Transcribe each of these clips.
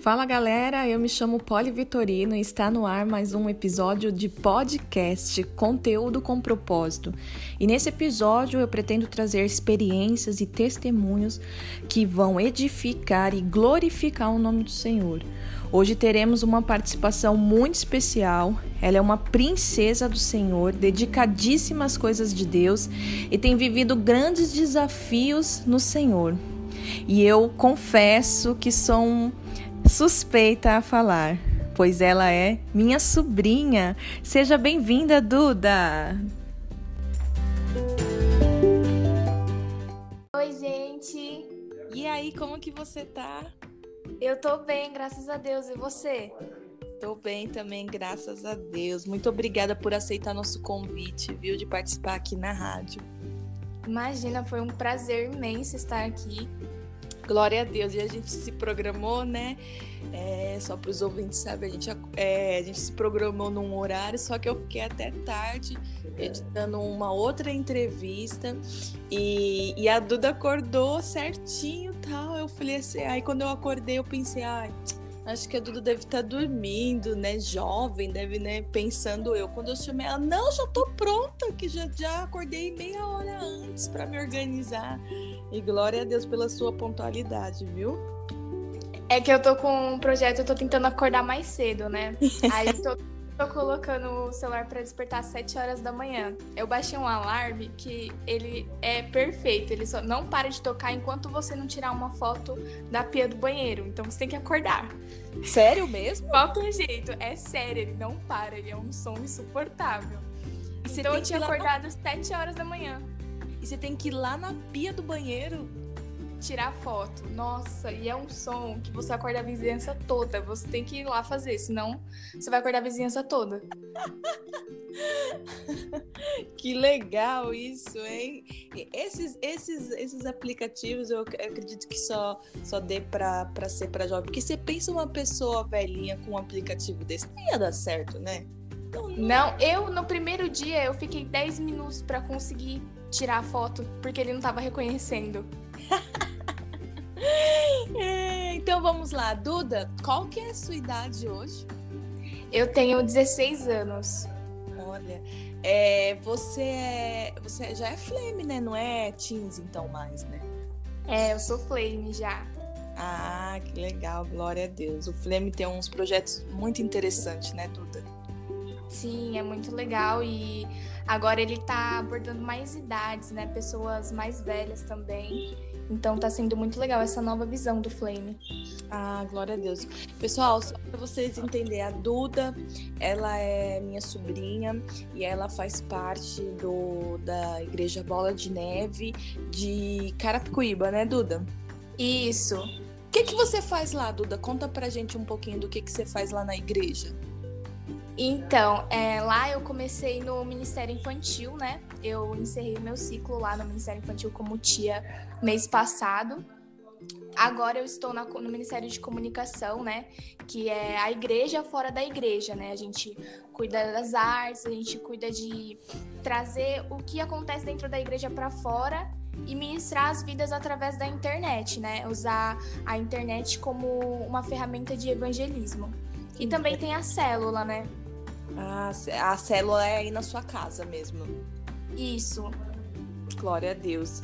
Fala galera, eu me chamo Poli Vitorino e está no ar mais um episódio de podcast Conteúdo com Propósito. E nesse episódio eu pretendo trazer experiências e testemunhos que vão edificar e glorificar o nome do Senhor. Hoje teremos uma participação muito especial. Ela é uma princesa do Senhor, dedicadíssima às coisas de Deus e tem vivido grandes desafios no Senhor. E eu confesso que sou suspeita a falar, pois ela é minha sobrinha. Seja bem-vinda, Duda! Oi, gente! E aí, como que você tá? Eu tô bem, graças a Deus. E você? Tô bem também, graças a Deus. Muito obrigada por aceitar nosso convite, viu, de participar aqui na rádio. Imagina, foi um prazer imenso estar aqui. Glória a Deus. E a gente se programou, né? É, só para os ouvintes saberem, a gente, é, a gente se programou num horário, só que eu fiquei até tarde editando uma outra entrevista e, e a Duda acordou certinho tal. Eu falei assim, aí quando eu acordei, eu pensei, ai. Acho que a Duda deve estar tá dormindo, né? Jovem, deve, né? Pensando eu. Quando eu chamei ela, não, já tô pronta, que já, já acordei meia hora antes para me organizar. E glória a Deus pela sua pontualidade, viu? É que eu tô com um projeto, eu tô tentando acordar mais cedo, né? Aí tô, tô colocando o celular para despertar às 7 horas da manhã. Eu baixei um alarme que ele é perfeito, ele só não para de tocar enquanto você não tirar uma foto da pia do banheiro. Então você tem que acordar. Sério mesmo? Qualquer jeito, é sério, ele não para, ele é um som insuportável. Então eu tinha acordado às 7 horas da manhã. E você tem que ir lá na pia do banheiro tirar foto. Nossa, e é um som que você acorda a vizinhança toda. Você tem que ir lá fazer, senão você vai acordar a vizinhança toda. que legal isso, hein? Esses, esses, esses aplicativos eu acredito que só, só dê pra, pra ser pra jovem. Porque você pensa uma pessoa velhinha com um aplicativo desse, não ia dar certo, né? Então, não, não eu no primeiro dia eu fiquei 10 minutos para conseguir tirar a foto, porque ele não tava reconhecendo. é, então vamos lá, Duda, qual que é a sua idade hoje? Eu tenho 16 anos. Olha, é, você, é, você já é flame, né? Não é teens então mais, né? É, eu sou flame já. Ah, que legal, glória a Deus. O Flame tem uns projetos muito interessantes, né, Duda? Sim, é muito legal e agora ele tá abordando mais idades, né? Pessoas mais velhas também. Então tá sendo muito legal essa nova visão do Flame. Ah, glória a Deus. Pessoal, só para vocês entenderem, a Duda, ela é minha sobrinha e ela faz parte do da Igreja Bola de Neve de Carapicuíba, né, Duda? Isso. O que, que você faz lá, Duda? Conta pra gente um pouquinho do que, que você faz lá na igreja. Então, é, lá eu comecei no Ministério Infantil, né? Eu encerrei meu ciclo lá no Ministério Infantil como tia mês passado. Agora eu estou na, no Ministério de Comunicação, né? Que é a igreja fora da igreja, né? A gente cuida das artes, a gente cuida de trazer o que acontece dentro da igreja para fora e ministrar as vidas através da internet, né? Usar a internet como uma ferramenta de evangelismo. E também tem a célula, né? Ah, a célula é aí na sua casa mesmo. Isso. Glória a Deus.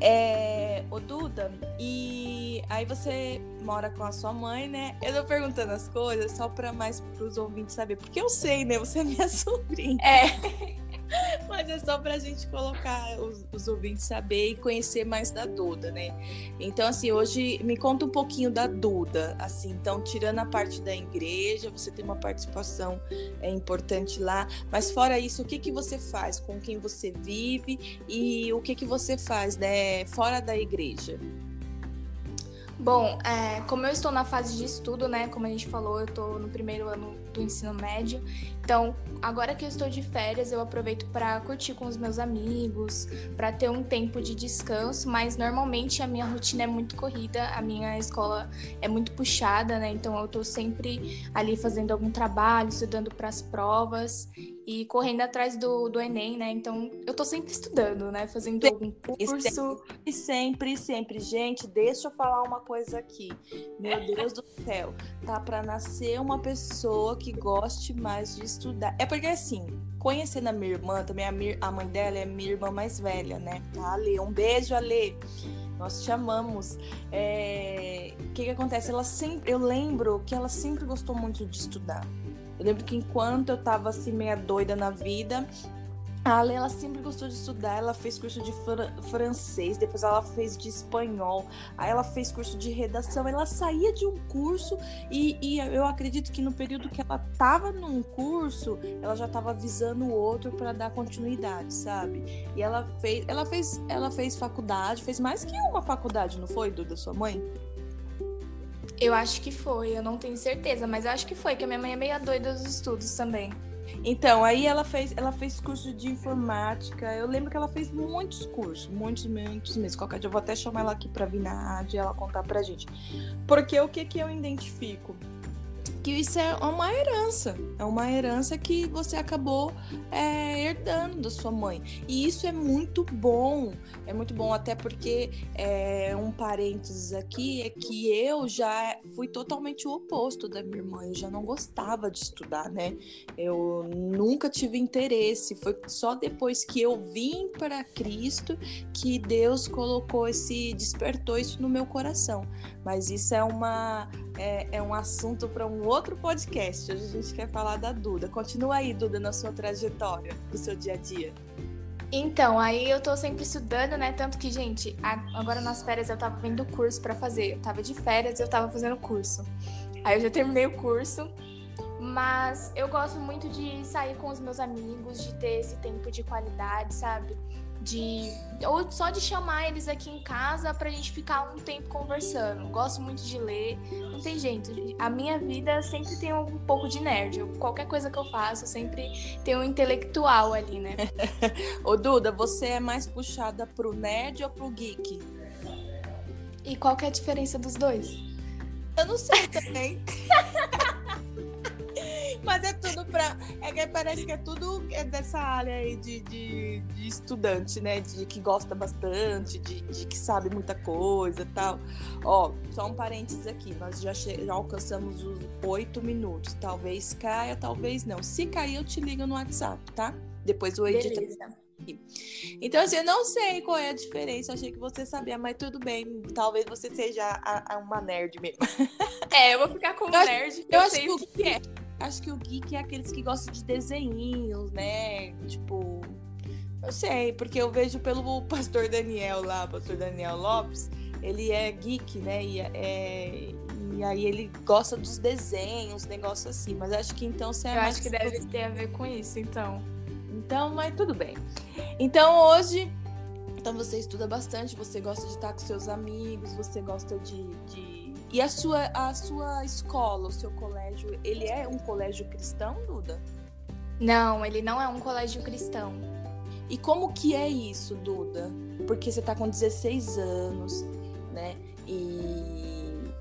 É, ô Duda, e aí você mora com a sua mãe, né? Eu tô perguntando as coisas só para mais pros ouvintes saber, porque eu sei, né? Você é minha sobrinha. É. Mas é só pra gente colocar os, os, ouvintes saber e conhecer mais da Duda, né? Então, assim, hoje me conta um pouquinho da Duda. Assim, então, tirando a parte da igreja, você tem uma participação é, importante lá. Mas fora isso, o que, que você faz? Com quem você vive e o que, que você faz, né? Fora da igreja? Bom, é, como eu estou na fase de estudo, né? Como a gente falou, eu estou no primeiro ano do ensino médio. Então, agora que eu estou de férias, eu aproveito para curtir com os meus amigos, para ter um tempo de descanso. Mas normalmente a minha rotina é muito corrida, a minha escola é muito puxada, né? Então, eu estou sempre ali fazendo algum trabalho, estudando para as provas. e correndo atrás do, do Enem, né? Então eu tô sempre estudando, né? Fazendo algum curso. E sempre, sempre. Gente, deixa eu falar uma coisa aqui. Meu Deus do céu. Tá para nascer uma pessoa que goste mais de estudar. É porque assim, conhecendo a minha irmã, também a, minha, a mãe dela é minha irmã mais velha, né? A Ale, um beijo, Ale. Nós te amamos. O é... que, que acontece? Ela sempre, eu lembro que ela sempre gostou muito de estudar. Eu lembro que enquanto eu tava assim meia doida na vida, a Ale, ela sempre gostou de estudar, ela fez curso de fr francês, depois ela fez de espanhol, aí ela fez curso de redação, ela saía de um curso e, e eu acredito que no período que ela tava num curso, ela já tava visando o outro para dar continuidade, sabe? E ela fez, ela fez, ela fez faculdade, fez mais que uma faculdade, não foi, Duda, sua mãe? Eu acho que foi, eu não tenho certeza, mas eu acho que foi, que a minha mãe é meio doida dos estudos também. Então, aí ela fez, ela fez curso de informática. Eu lembro que ela fez muitos cursos, muitos, muitos mesmo. Qualquer dia eu vou até chamar ela aqui para vir na rádio e ela contar pra gente. Porque o que que eu identifico? Que isso é uma herança, é uma herança que você acabou é, herdando da sua mãe. E isso é muito bom, é muito bom, até porque é, um parênteses aqui é que eu já fui totalmente o oposto da minha irmã, eu já não gostava de estudar, né? Eu nunca tive interesse, foi só depois que eu vim para Cristo que Deus colocou esse, despertou isso no meu coração. Mas isso é uma é, é um assunto para um outro podcast. Hoje a gente quer falar da Duda. Continua aí, Duda, na sua trajetória, do seu dia a dia. Então, aí eu tô sempre estudando, né? Tanto que, gente, agora nas férias eu tava vendo curso para fazer. Eu tava de férias e eu tava fazendo curso. Aí eu já terminei o curso. Mas eu gosto muito de sair com os meus amigos, de ter esse tempo de qualidade, sabe? De ou só de chamar eles aqui em casa pra gente ficar um tempo conversando. Gosto muito de ler, não tem jeito. A minha vida sempre tem um pouco de nerd. Qualquer coisa que eu faço, sempre tem um intelectual ali, né? Ô Duda, você é mais puxada pro nerd ou pro geek? E qual que é a diferença dos dois? Eu não sei também. Mas é tudo pra. É que parece que é tudo é dessa área aí de, de, de estudante, né? De que gosta bastante, de, de que sabe muita coisa e tal. Ó, só um parênteses aqui. Nós já, já alcançamos os oito minutos. Talvez caia, talvez não. Se cair, eu te ligo no WhatsApp, tá? Depois o editor. Então, assim, eu não sei qual é a diferença. Achei que você sabia, mas tudo bem. Talvez você seja a, a uma nerd mesmo. É, eu vou ficar como eu nerd. Acho, eu, eu acho que o que é acho que o geek é aqueles que gostam de desenhinhos, né? Tipo, eu sei, porque eu vejo pelo pastor Daniel lá, pastor Daniel Lopes, ele é geek, né? E, é, e aí ele gosta dos desenhos, negócio assim. Mas acho que então você é Eu acho que deve ter a ver com isso, então. Então, mas tudo bem. Então hoje. Então você estuda bastante, você gosta de estar com seus amigos, você gosta de, de e a sua, a sua escola, o seu colégio, ele é um colégio cristão, Duda? Não, ele não é um colégio cristão. E como que é isso, Duda? Porque você tá com 16 anos, né? E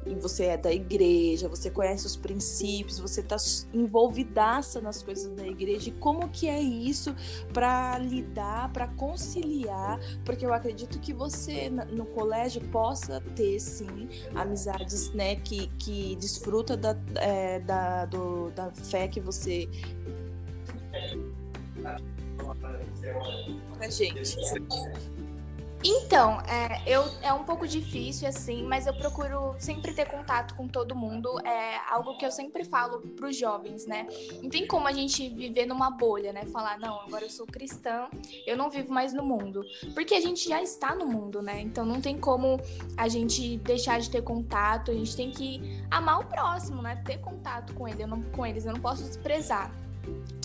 e você é da igreja, você conhece os princípios, você está envolvidaça nas coisas da igreja. E como que é isso para lidar, para conciliar? Porque eu acredito que você no colégio possa ter sim amizades, né, que, que desfruta da, é, da, do, da fé que você pra gente. Então, é, eu, é um pouco difícil, assim, mas eu procuro sempre ter contato com todo mundo. É algo que eu sempre falo para os jovens, né? Não tem como a gente viver numa bolha, né? Falar, não, agora eu sou cristã, eu não vivo mais no mundo. Porque a gente já está no mundo, né? Então não tem como a gente deixar de ter contato, a gente tem que amar o próximo, né? Ter contato com ele, eu não, com eles, eu não posso desprezar.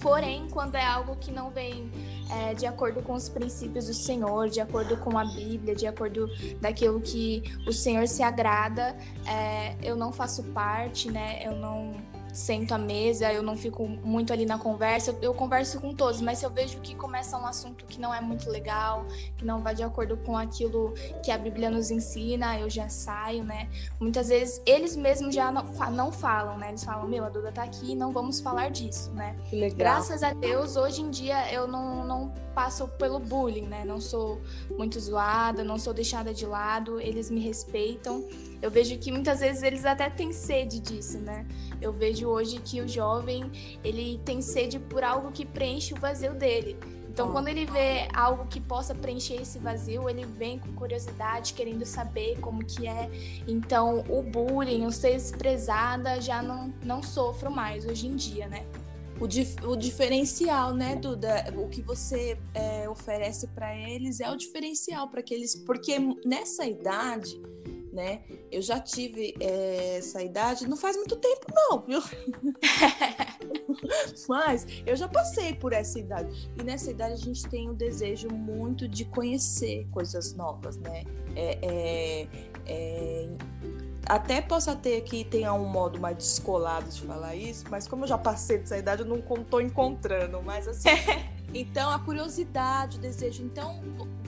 Porém, quando é algo que não vem é, de acordo com os princípios do Senhor, de acordo com a Bíblia, de acordo daquilo que o Senhor se agrada, é, eu não faço parte, né? Eu não sento à mesa, eu não fico muito ali na conversa, eu, eu, converso com todos, mas se eu vejo que começa um assunto que não é muito legal, que não vai de acordo com aquilo que a Bíblia nos ensina, eu já saio, né? Muitas vezes eles mesmos já não, não falam, né? Eles falam, meu, a Duda tá aqui, não vamos falar disso, né? Graças a Deus, hoje em dia eu não, não passo pelo bullying, né? Não sou muito zoada, não sou deixada de lado, eles me respeitam. Eu vejo que muitas vezes eles até têm sede disso, né? Eu vejo hoje que o jovem, ele tem sede por algo que preenche o vazio dele. Então, quando ele vê algo que possa preencher esse vazio, ele vem com curiosidade, querendo saber como que é. Então, o bullying, o ser desprezada, já não, não sofro mais hoje em dia, né? O, dif o diferencial, né, Duda? O que você é, oferece para eles é o diferencial para que eles. Porque nessa idade né? Eu já tive é, essa idade, não faz muito tempo não, viu? Mas eu já passei por essa idade. E nessa idade a gente tem o um desejo muito de conhecer coisas novas, né? É, é, é, até possa ter que tenha um modo mais descolado de falar isso, mas como eu já passei dessa idade, eu não estou encontrando. Mas assim, então a curiosidade, o desejo. Então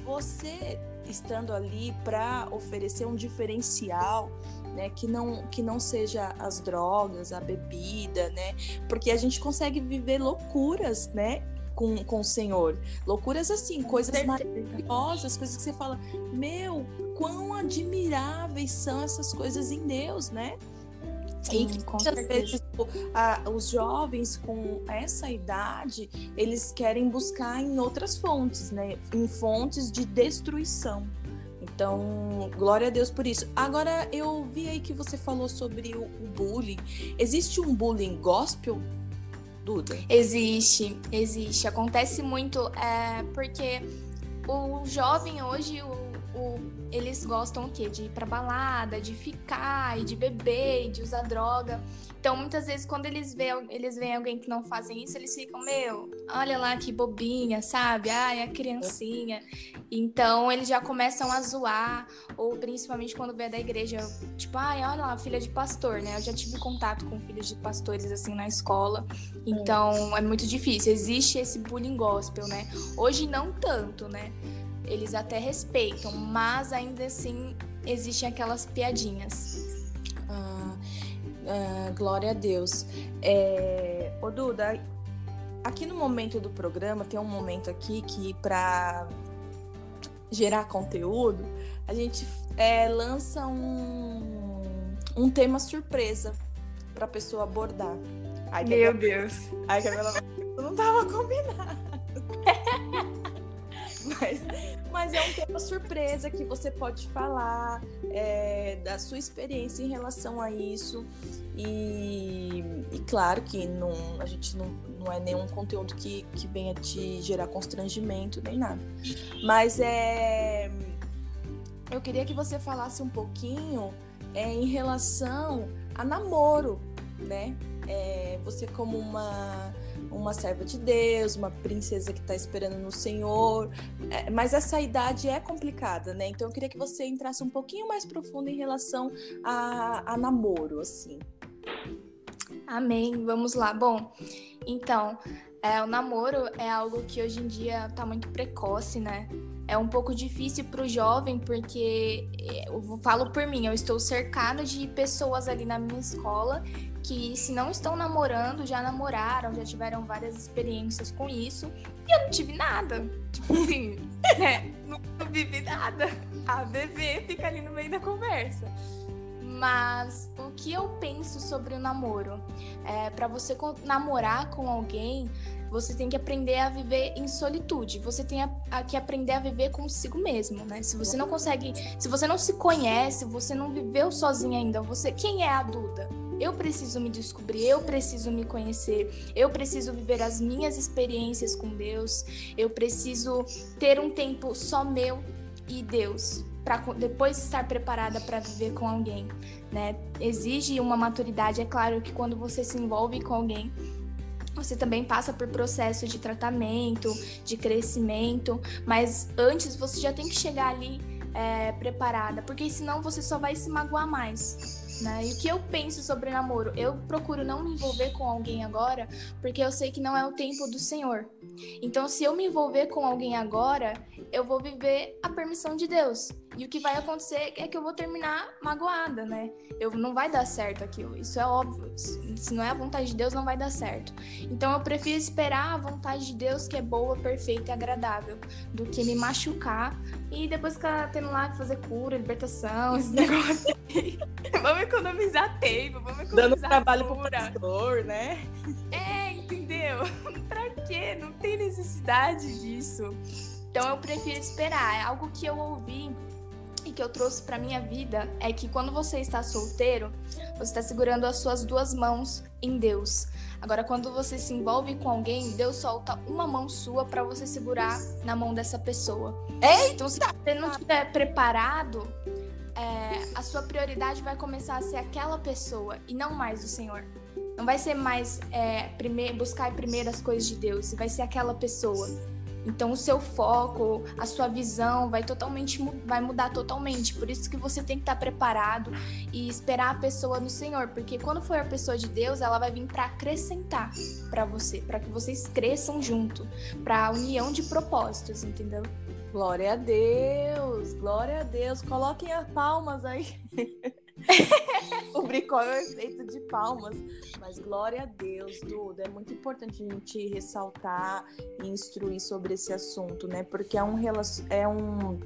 você estando ali para oferecer um diferencial, né, que não que não seja as drogas, a bebida, né? Porque a gente consegue viver loucuras, né? Com, com o Senhor. Loucuras assim, coisas maravilhosas, coisas que você fala, meu, quão admiráveis são essas coisas em Deus, né? Sim, e com certeza. Vezes, tipo, a, os jovens com essa idade, eles querem buscar em outras fontes, né? Em fontes de destruição. Então, glória a Deus por isso. Agora, eu vi aí que você falou sobre o, o bullying. Existe um bullying gospel, Duda? Existe, existe. Acontece muito, é, porque o jovem hoje, o eles gostam o quê? De ir pra balada, de ficar, e de beber, e de usar droga. Então, muitas vezes, quando eles veem, eles veem alguém que não fazem isso, eles ficam, meu, olha lá que bobinha, sabe? Ai, a criancinha. Então, eles já começam a zoar, ou principalmente quando vê da igreja, tipo, ai, olha lá, filha de pastor, né? Eu já tive contato com filhos de pastores, assim, na escola. Então, é muito difícil. Existe esse bullying gospel, né? Hoje, não tanto, né? Eles até respeitam, mas ainda assim existem aquelas piadinhas. Ah, ah, glória a Deus. É, ô Duda, aqui no momento do programa, tem um momento aqui que para gerar conteúdo, a gente é, lança um, um tema surpresa para a pessoa abordar. Ai, Meu Deus. Ai, Camila, não tava combinado. mas, é um tema surpresa que você pode falar é, da sua experiência em relação a isso. E, e claro que não, a gente não, não é nenhum conteúdo que, que venha te gerar constrangimento nem nada. Mas é. Eu queria que você falasse um pouquinho é, em relação a namoro, né? É, você como uma uma serva de Deus, uma princesa que está esperando no Senhor. É, mas essa idade é complicada, né? Então eu queria que você entrasse um pouquinho mais profundo em relação a, a namoro, assim. Amém. Vamos lá. Bom, então, é, o namoro é algo que hoje em dia está muito precoce, né? É um pouco difícil para o jovem, porque é, eu falo por mim, eu estou cercada de pessoas ali na minha escola que se não estão namorando, já namoraram, já tiveram várias experiências com isso. E eu não tive nada. Tipo assim, né? Não, vivi nada. A bebê fica ali no meio da conversa. Mas o que eu penso sobre o namoro? É, para você namorar com alguém, você tem que aprender a viver em solitude. Você tem a, a, que aprender a viver consigo mesmo, né? Se você não consegue, se você não se conhece, você não viveu sozinho ainda, você quem é a Duda? Eu preciso me descobrir, eu preciso me conhecer, eu preciso viver as minhas experiências com Deus, eu preciso ter um tempo só meu e Deus para depois estar preparada para viver com alguém, né? Exige uma maturidade, é claro que quando você se envolve com alguém, você também passa por processo de tratamento, de crescimento, mas antes você já tem que chegar ali é, preparada, porque senão você só vai se magoar mais né? E o que eu penso sobre namoro? Eu procuro não me envolver com alguém agora, porque eu sei que não é o tempo do Senhor. Então, se eu me envolver com alguém agora, eu vou viver a permissão de Deus. E o que vai acontecer é que eu vou terminar magoada, né? Eu não vai dar certo aquilo. Isso é óbvio. Se não é a vontade de Deus, não vai dar certo. Então eu prefiro esperar a vontade de Deus, que é boa, perfeita e agradável, do que me machucar e depois ficar tendo lá que fazer cura, libertação, esse negócio. vamos economizar tempo, vamos economizar Dando trabalho cura. pro pastor, né? É, entendeu? pra quê? Não tem necessidade disso. Então eu prefiro esperar. É algo que eu ouvi e que eu trouxe para minha vida é que quando você está solteiro, você está segurando as suas duas mãos em Deus. Agora, quando você se envolve com alguém, Deus solta uma mão sua para você segurar na mão dessa pessoa. Eita! Então, se você não estiver preparado, é, a sua prioridade vai começar a ser aquela pessoa e não mais o Senhor. Não vai ser mais é, primeir, buscar primeiro as coisas de Deus, vai ser aquela pessoa. Então o seu foco, a sua visão vai totalmente vai mudar totalmente. Por isso que você tem que estar preparado e esperar a pessoa no Senhor, porque quando for a pessoa de Deus, ela vai vir para acrescentar para você, para que vocês cresçam junto, para a união de propósitos, entendeu? Glória a Deus, glória a Deus. Coloquem as palmas aí. descobrir qual é o efeito de palmas. Mas glória a Deus, Duda. É muito importante a gente ressaltar e instruir sobre esse assunto, né? Porque é um, é um,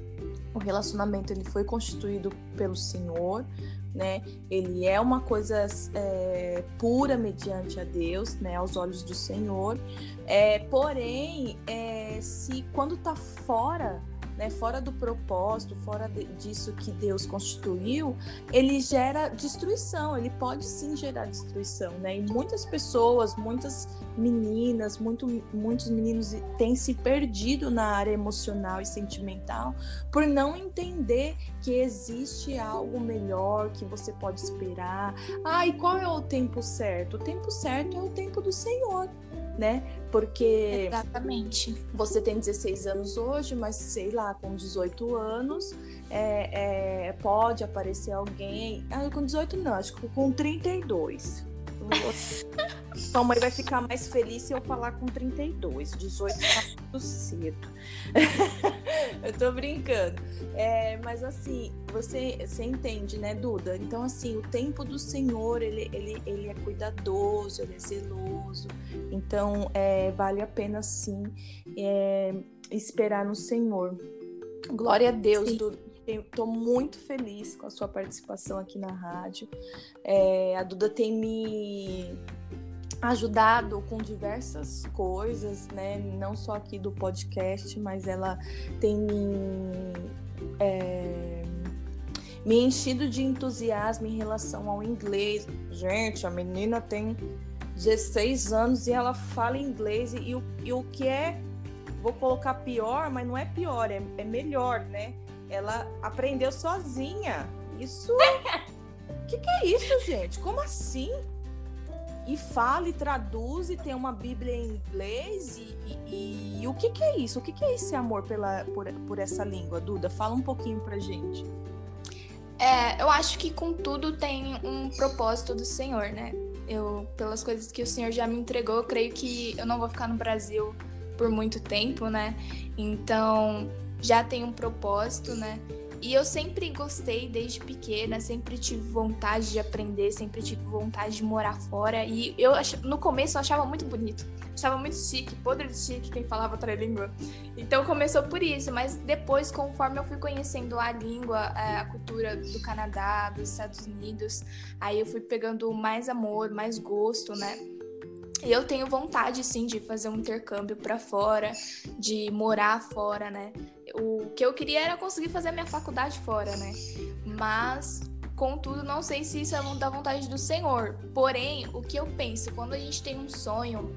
o relacionamento ele foi constituído pelo Senhor, né? Ele é uma coisa é, pura mediante a Deus, né? Aos olhos do Senhor. É, porém, é, se quando tá fora né, fora do propósito, fora de, disso que Deus constituiu, ele gera destruição, ele pode sim gerar destruição, né? E muitas pessoas, muitas meninas, muito, muitos meninos têm se perdido na área emocional e sentimental por não entender que existe algo melhor que você pode esperar. Ah, e qual é o tempo certo? O tempo certo é o tempo do Senhor né? Porque Exatamente. você tem 16 anos hoje, mas sei lá, com 18 anos é, é, pode aparecer alguém. Ah, com 18 não, acho que com 32. Sua mãe vai ficar mais feliz se eu falar com 32. 18 tá muito cedo. eu tô brincando. É, mas assim, você, você entende, né, Duda? Então, assim, o tempo do Senhor, ele, ele, ele é cuidadoso, ele é zeloso. Então, é, vale a pena, sim, é, esperar no Senhor. Glória a Deus, sim. Duda. Estou muito feliz com a sua participação aqui na rádio. É, a Duda tem me ajudado com diversas coisas, né? Não só aqui do podcast, mas ela tem me, é, me enchido de entusiasmo em relação ao inglês. Gente, a menina tem 16 anos e ela fala inglês e, o, e o que é, vou colocar pior, mas não é pior, é, é melhor, né? Ela aprendeu sozinha. Isso. O que, que é isso, gente? Como assim? E fala e traduz e tem uma Bíblia em inglês. E, e, e o que, que, é isso? O que, que, é esse amor pela, por, por essa língua, Duda? Fala um pouquinho pra gente. É, eu acho que com tudo tem um propósito do Senhor, né? Eu, pelas coisas que o Senhor já me entregou, eu creio que eu não vou ficar no Brasil por muito tempo, né? Então, já tem um propósito, né? E eu sempre gostei desde pequena, sempre tive vontade de aprender, sempre tive vontade de morar fora. E eu no começo eu achava muito bonito, achava muito chique, podre de chique quem falava outra língua. Então começou por isso, mas depois, conforme eu fui conhecendo a língua, é, a cultura do Canadá, dos Estados Unidos, aí eu fui pegando mais amor, mais gosto, né? E eu tenho vontade, sim, de fazer um intercâmbio para fora, de morar fora, né? O que eu queria era conseguir fazer a minha faculdade fora, né? Mas, contudo, não sei se isso é da vontade do Senhor. Porém, o que eu penso, quando a gente tem um sonho,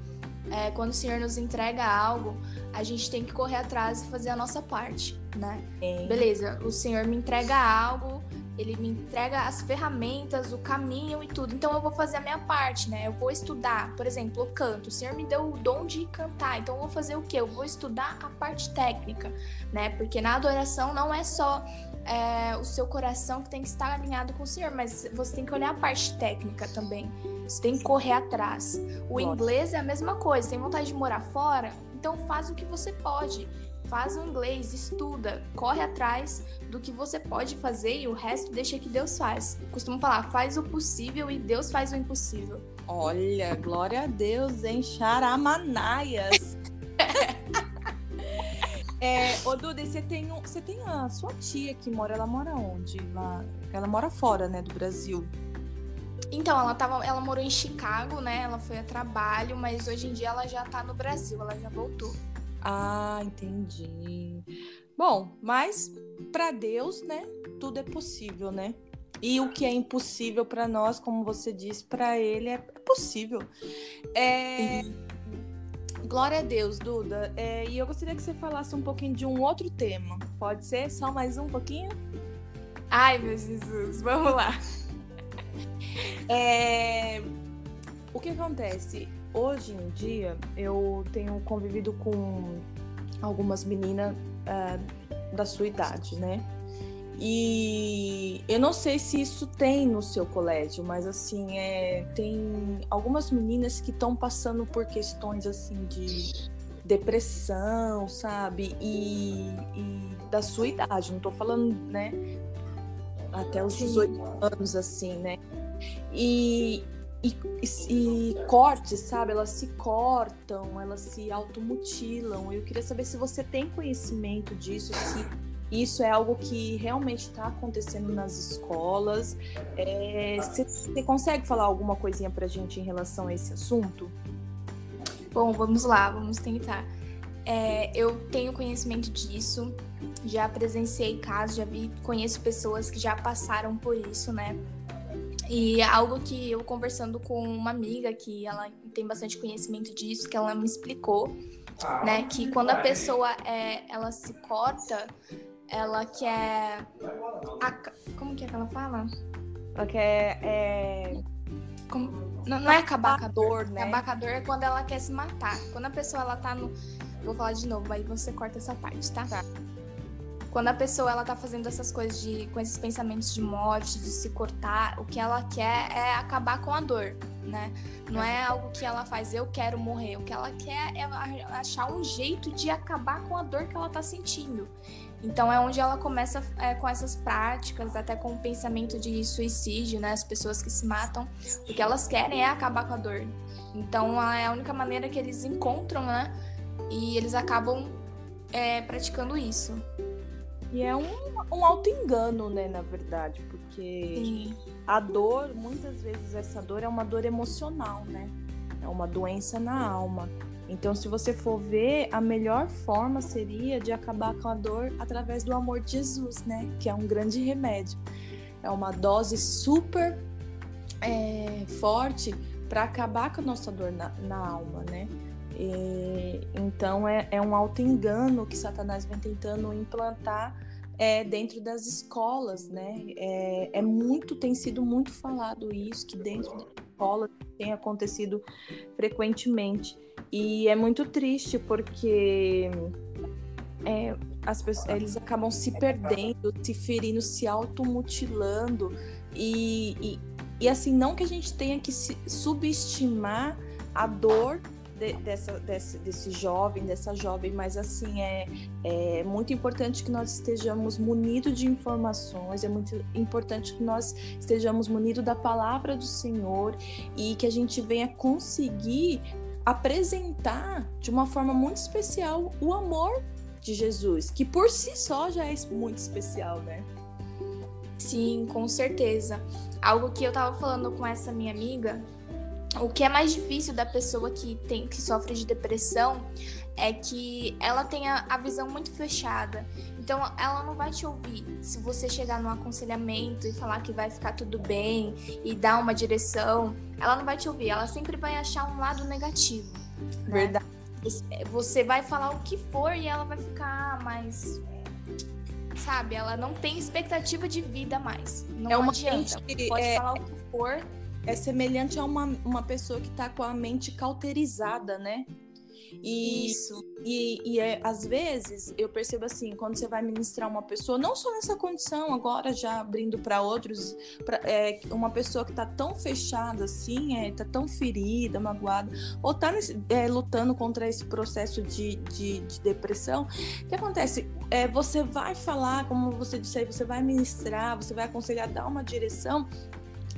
é, quando o Senhor nos entrega algo, a gente tem que correr atrás e fazer a nossa parte, né? É. Beleza, o Senhor me entrega algo, ele me entrega as ferramentas, o caminho e tudo. Então eu vou fazer a minha parte, né? Eu vou estudar, por exemplo, eu canto. O Senhor me deu o dom de cantar, então eu vou fazer o quê? Eu vou estudar a parte técnica, né? Porque na adoração não é só é, o seu coração que tem que estar alinhado com o Senhor, mas você tem que olhar a parte técnica também. Você tem que correr atrás. O Nossa. inglês é a mesma coisa. Tem vontade de morar fora? Então faz o que você pode. Faz o inglês, estuda, corre atrás do que você pode fazer e o resto deixa que Deus faz. Costumo falar, faz o possível e Deus faz o impossível. Olha, glória a Deus, hein? Charamanaias. É, ô Duda, você tem, um, você tem a sua tia que mora, ela mora onde? Lá, ela mora fora, né, do Brasil. Então, ela, tava, ela morou em Chicago, né? Ela foi a trabalho, mas hoje em dia ela já tá no Brasil, ela já voltou. Ah, entendi. Bom, mas para Deus, né, tudo é possível, né? E o que é impossível para nós, como você disse, para ele é possível. É... Glória a Deus, Duda. É, e eu gostaria que você falasse um pouquinho de um outro tema. Pode ser? Só mais um pouquinho? Ai, meu Jesus, vamos lá. É... O que acontece? Hoje em dia, eu tenho convivido com algumas meninas uh, da sua idade, né? E eu não sei se isso tem no seu colégio, mas assim, é, tem algumas meninas que estão passando por questões assim de depressão, sabe? E, e, da sua idade, não tô falando, né? Até os 18 anos, assim, né? E, e, e, cortes, sabe? Elas se cortam, elas se automutilam. Eu queria saber se você tem conhecimento disso, se isso é algo que realmente está acontecendo nas escolas. Você é, consegue falar alguma coisinha para a gente em relação a esse assunto? Bom, vamos lá, vamos tentar. É, eu tenho conhecimento disso, já presenciei casos, já vi, conheço pessoas que já passaram por isso, né? E é algo que eu conversando com uma amiga que ela tem bastante conhecimento disso, que ela me explicou, né, que quando a pessoa é, ela se corta, ela quer. Como que é que ela fala? Ela quer. É... Como... Não, não, é acabar com a dor, né? Acabar com a dor é quando ela quer se matar. Quando a pessoa ela tá no. Vou falar de novo, aí você corta essa parte, tá? tá. Quando a pessoa ela tá fazendo essas coisas de com esses pensamentos de morte, de se cortar, o que ela quer é acabar com a dor, né? Não é algo que ela faz eu quero morrer, o que ela quer é achar um jeito de acabar com a dor que ela tá sentindo. Então é onde ela começa é, com essas práticas, até com o pensamento de suicídio, né? As pessoas que se matam, o que elas querem é acabar com a dor. Então é a única maneira que eles encontram, né? E eles acabam é, praticando isso. E é um, um auto-engano, né, na verdade, porque Sim. a dor, muitas vezes essa dor é uma dor emocional, né? É uma doença na alma. Então, se você for ver, a melhor forma seria de acabar com a dor através do amor de Jesus, né? Que é um grande remédio. É uma dose super é, forte para acabar com a nossa dor na, na alma, né? E, então, é, é um auto-engano que Satanás vem tentando implantar é, dentro das escolas, né? É, é, muito, tem sido muito falado isso, que dentro da escola tem acontecido frequentemente. E é muito triste porque é, as pessoas, eles acabam se perdendo, se ferindo, se automutilando. E, e, e assim, não que a gente tenha que subestimar a dor de, dessa, desse, desse jovem, dessa jovem, mas assim, é, é muito importante que nós estejamos munidos de informações, é muito importante que nós estejamos munidos da palavra do Senhor e que a gente venha conseguir apresentar de uma forma muito especial o amor de Jesus, que por si só já é muito especial, né? Sim, com certeza. Algo que eu tava falando com essa minha amiga, o que é mais difícil da pessoa que tem que sofre de depressão é que ela tem a, visão muito fechada. Então ela não vai te ouvir. Se você chegar num aconselhamento e falar que vai ficar tudo bem e dar uma direção, ela não vai te ouvir. Ela sempre vai achar um lado negativo. Né? Verdade. Você vai falar o que for e ela vai ficar mais sabe? Ela não tem expectativa de vida mais. Não é uma adianta. Que, Pode é, falar o que for. É semelhante a uma, uma pessoa que está com a mente cauterizada, né? E, Isso. E, e é, às vezes eu percebo assim, quando você vai ministrar uma pessoa, não só nessa condição, agora já abrindo para outros, pra, é, uma pessoa que está tão fechada assim, é, tá tão ferida, magoada, ou está é, lutando contra esse processo de, de, de depressão, o que acontece? É, você vai falar, como você disse aí, você vai ministrar, você vai aconselhar, dar uma direção,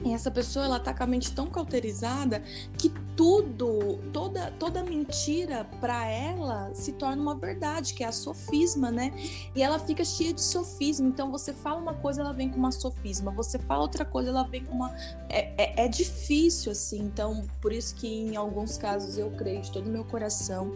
e essa pessoa ela tá com a mente tão cauterizada que tudo, toda toda mentira para ela se torna uma verdade, que é a sofisma, né? E ela fica cheia de sofisma. Então você fala uma coisa, ela vem com uma sofisma. Você fala outra coisa, ela vem com uma é, é, é difícil assim. Então por isso que em alguns casos eu creio de todo o meu coração,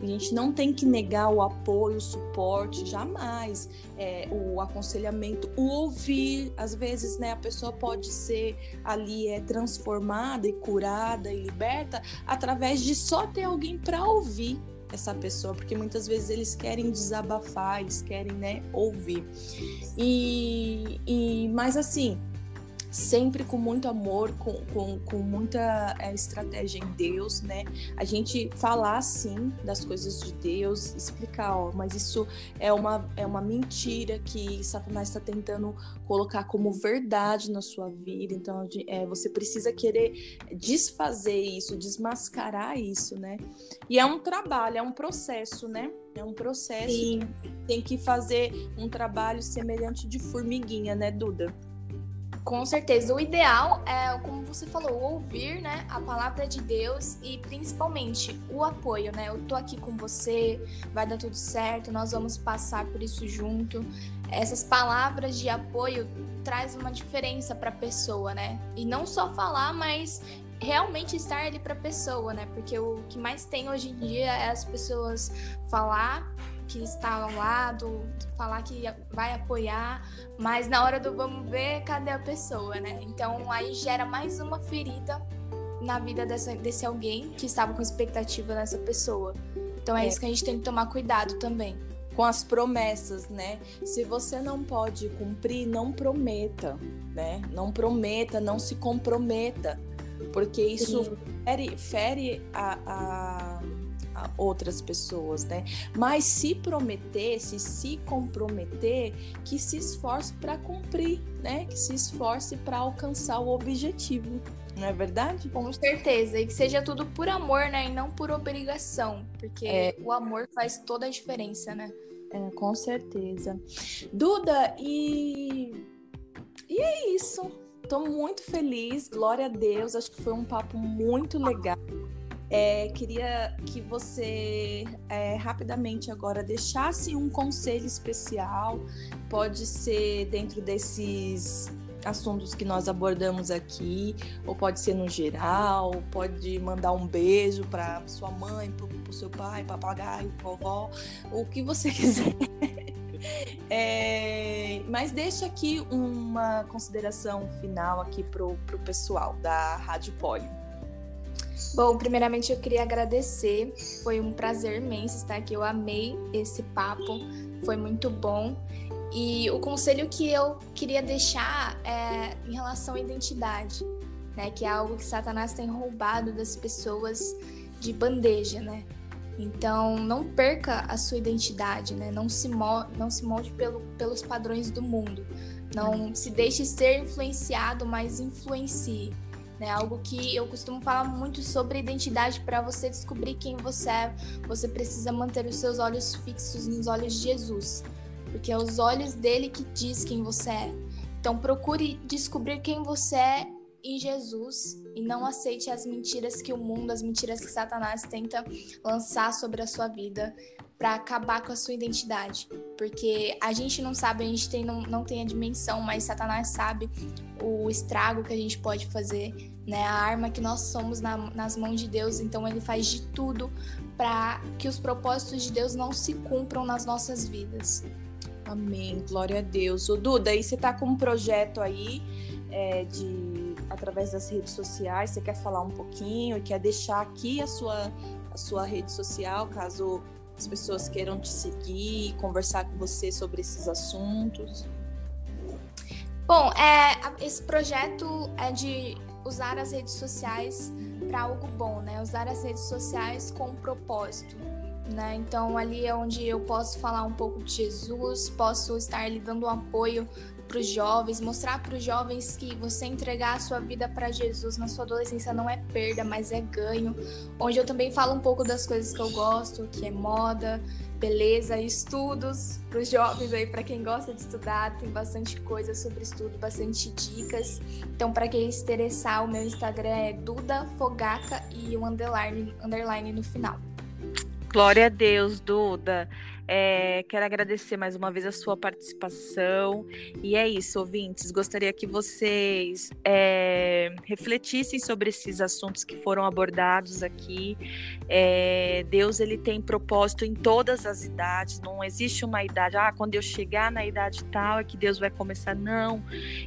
a gente não tem que negar o apoio, o suporte, jamais. É, o aconselhamento, o ouvir. Às vezes, né? A pessoa pode ser ali é transformada e curada e liberta através de só ter alguém para ouvir essa pessoa, porque muitas vezes eles querem desabafar, eles querem, né, ouvir. E, e mas assim, sempre com muito amor, com, com, com muita é, estratégia em Deus, né? A gente falar sim das coisas de Deus, explicar, ó, mas isso é uma, é uma mentira que Satanás está tentando colocar como verdade na sua vida. Então, é, você precisa querer desfazer isso, desmascarar isso, né? E é um trabalho, é um processo, né? É um processo Sim. tem que fazer um trabalho semelhante de formiguinha, né, Duda? Com certeza. O ideal é, como você falou, ouvir né, a palavra de Deus e principalmente o apoio, né? Eu tô aqui com você, vai dar tudo certo, nós vamos passar por isso junto. Essas palavras de apoio traz uma diferença para a pessoa, né? E não só falar, mas realmente estar ali para a pessoa, né? Porque o que mais tem hoje em dia é as pessoas falar que está ao lado, falar que vai apoiar, mas na hora do vamos ver, cadê a pessoa, né? Então aí gera mais uma ferida na vida dessa, desse alguém que estava com expectativa nessa pessoa. Então é, é isso que a gente tem que tomar cuidado também. Com as promessas, né? Se você não pode cumprir, não prometa, né? Não prometa, não se comprometa, porque isso fere, fere a, a outras pessoas, né? Mas se prometer, se se comprometer, que se esforce para cumprir, né? Que se esforce para alcançar o objetivo. Não é verdade? Com certeza. E que seja tudo por amor, né? E não por obrigação. Porque é... o amor faz toda a diferença, né? É, com certeza. Duda, e. E é isso. Tô muito feliz, glória a Deus. Acho que foi um papo muito legal. É, queria que você é, rapidamente agora deixasse um conselho especial, pode ser dentro desses assuntos que nós abordamos aqui, ou pode ser no geral, pode mandar um beijo para sua mãe, para o seu pai, papagaio, vovó, o que você quiser. É, mas deixa aqui uma consideração final aqui pro, pro pessoal da Rádio Poli. Bom, primeiramente eu queria agradecer. Foi um prazer imenso estar aqui. Eu amei esse papo. Foi muito bom. E o conselho que eu queria deixar é em relação à identidade, né? Que é algo que Satanás tem roubado das pessoas de bandeja, né? Então, não perca a sua identidade, né? Não se não se molde pelo, pelos padrões do mundo. Não se deixe ser influenciado, mas influencie né? Algo que eu costumo falar muito sobre identidade para você descobrir quem você é, você precisa manter os seus olhos fixos nos olhos de Jesus, porque é os olhos dele que diz quem você é. Então procure descobrir quem você é em Jesus e não aceite as mentiras que o mundo, as mentiras que Satanás tenta lançar sobre a sua vida para acabar com a sua identidade. Porque a gente não sabe, a gente tem, não, não tem a dimensão, mas Satanás sabe o estrago que a gente pode fazer, né? A arma que nós somos na, nas mãos de Deus, então ele faz de tudo para que os propósitos de Deus não se cumpram nas nossas vidas. Amém, glória a Deus. O Duda, aí você tá com um projeto aí é, de através das redes sociais, você quer falar um pouquinho e quer deixar aqui a sua, a sua rede social, caso as pessoas queiram te seguir, conversar com você sobre esses assuntos? Bom, é, esse projeto é de usar as redes sociais para algo bom, né? Usar as redes sociais com um propósito. Né? Então ali é onde eu posso falar um pouco de Jesus, posso estar lhe dando um apoio para os jovens, mostrar para os jovens que você entregar a sua vida para Jesus na sua adolescência não é perda, mas é ganho. Onde eu também falo um pouco das coisas que eu gosto, que é moda, beleza, estudos para os jovens aí, para quem gosta de estudar, tem bastante coisa sobre estudo, bastante dicas. Então, para quem se interessar, o meu Instagram é Duda Fogaca e o underline, underline no final. Glória a Deus, Duda. É, quero agradecer mais uma vez a sua participação. E é isso, ouvintes. Gostaria que vocês é, refletissem sobre esses assuntos que foram abordados aqui. É, Deus ele tem propósito em todas as idades. Não existe uma idade. Ah, quando eu chegar na idade tal é que Deus vai começar. Não.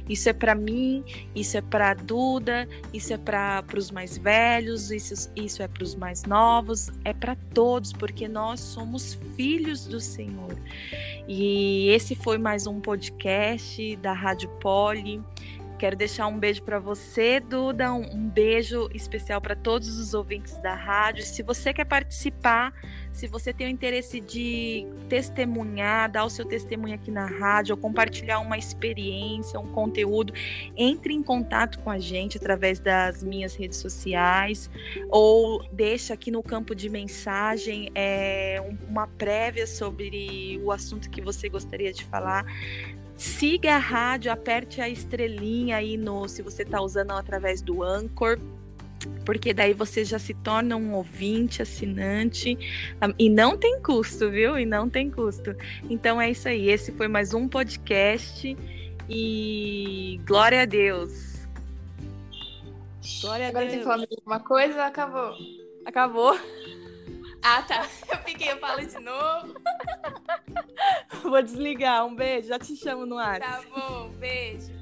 Isso é para mim. Isso é para Duda. Isso é para os mais velhos. Isso, isso é para os mais novos. É para todos, porque nós somos filhos do Senhor. E esse foi mais um podcast da Rádio Poli. Quero deixar um beijo para você, Duda, um, um beijo especial para todos os ouvintes da rádio. Se você quer participar, se você tem o interesse de testemunhar, dar o seu testemunho aqui na rádio, ou compartilhar uma experiência, um conteúdo, entre em contato com a gente através das minhas redes sociais, ou deixa aqui no campo de mensagem é, uma prévia sobre o assunto que você gostaria de falar. Siga a rádio, aperte a estrelinha aí no, se você está usando através do Anchor, porque daí você já se torna um ouvinte, assinante, e não tem custo, viu? E não tem custo. Então é isso aí. Esse foi mais um podcast e glória a Deus. Glória Agora a Deus. Agora tem que falar alguma coisa ou acabou? Acabou. Ah, tá. Eu fiquei, eu falo de novo. Vou desligar. Um beijo. Já te chamo no ar. Tá bom, beijo.